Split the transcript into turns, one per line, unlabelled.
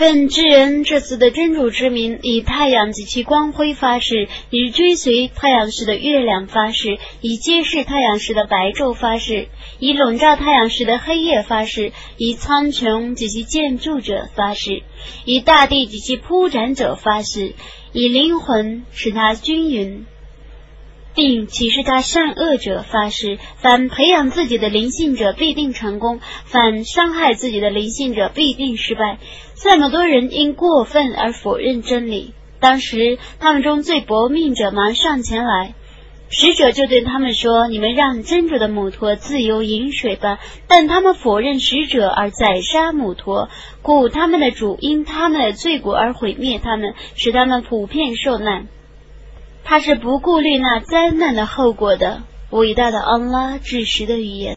奉至恩这次的真主之名，以太阳及其光辉发誓，以追随太阳时的月亮发誓，以揭示太阳时的白昼发誓，以笼罩太阳时的黑夜发誓，以苍穹及其建筑者发誓，以大地及其铺展者发誓，以灵魂使它均匀。并启示他善恶者发誓：凡培养自己的灵性者必定成功，反伤害自己的灵性者必定失败。这么多人因过分而否认真理，当时他们中最薄命者忙上前来，使者就对他们说：“你们让真主的母驼自由饮水吧。”但他们否认使者而宰杀母驼，故他们的主因他们的罪过而毁灭他们，使他们普遍受难。他是不顾虑那灾难的后果的，伟大的安拉至实的语言。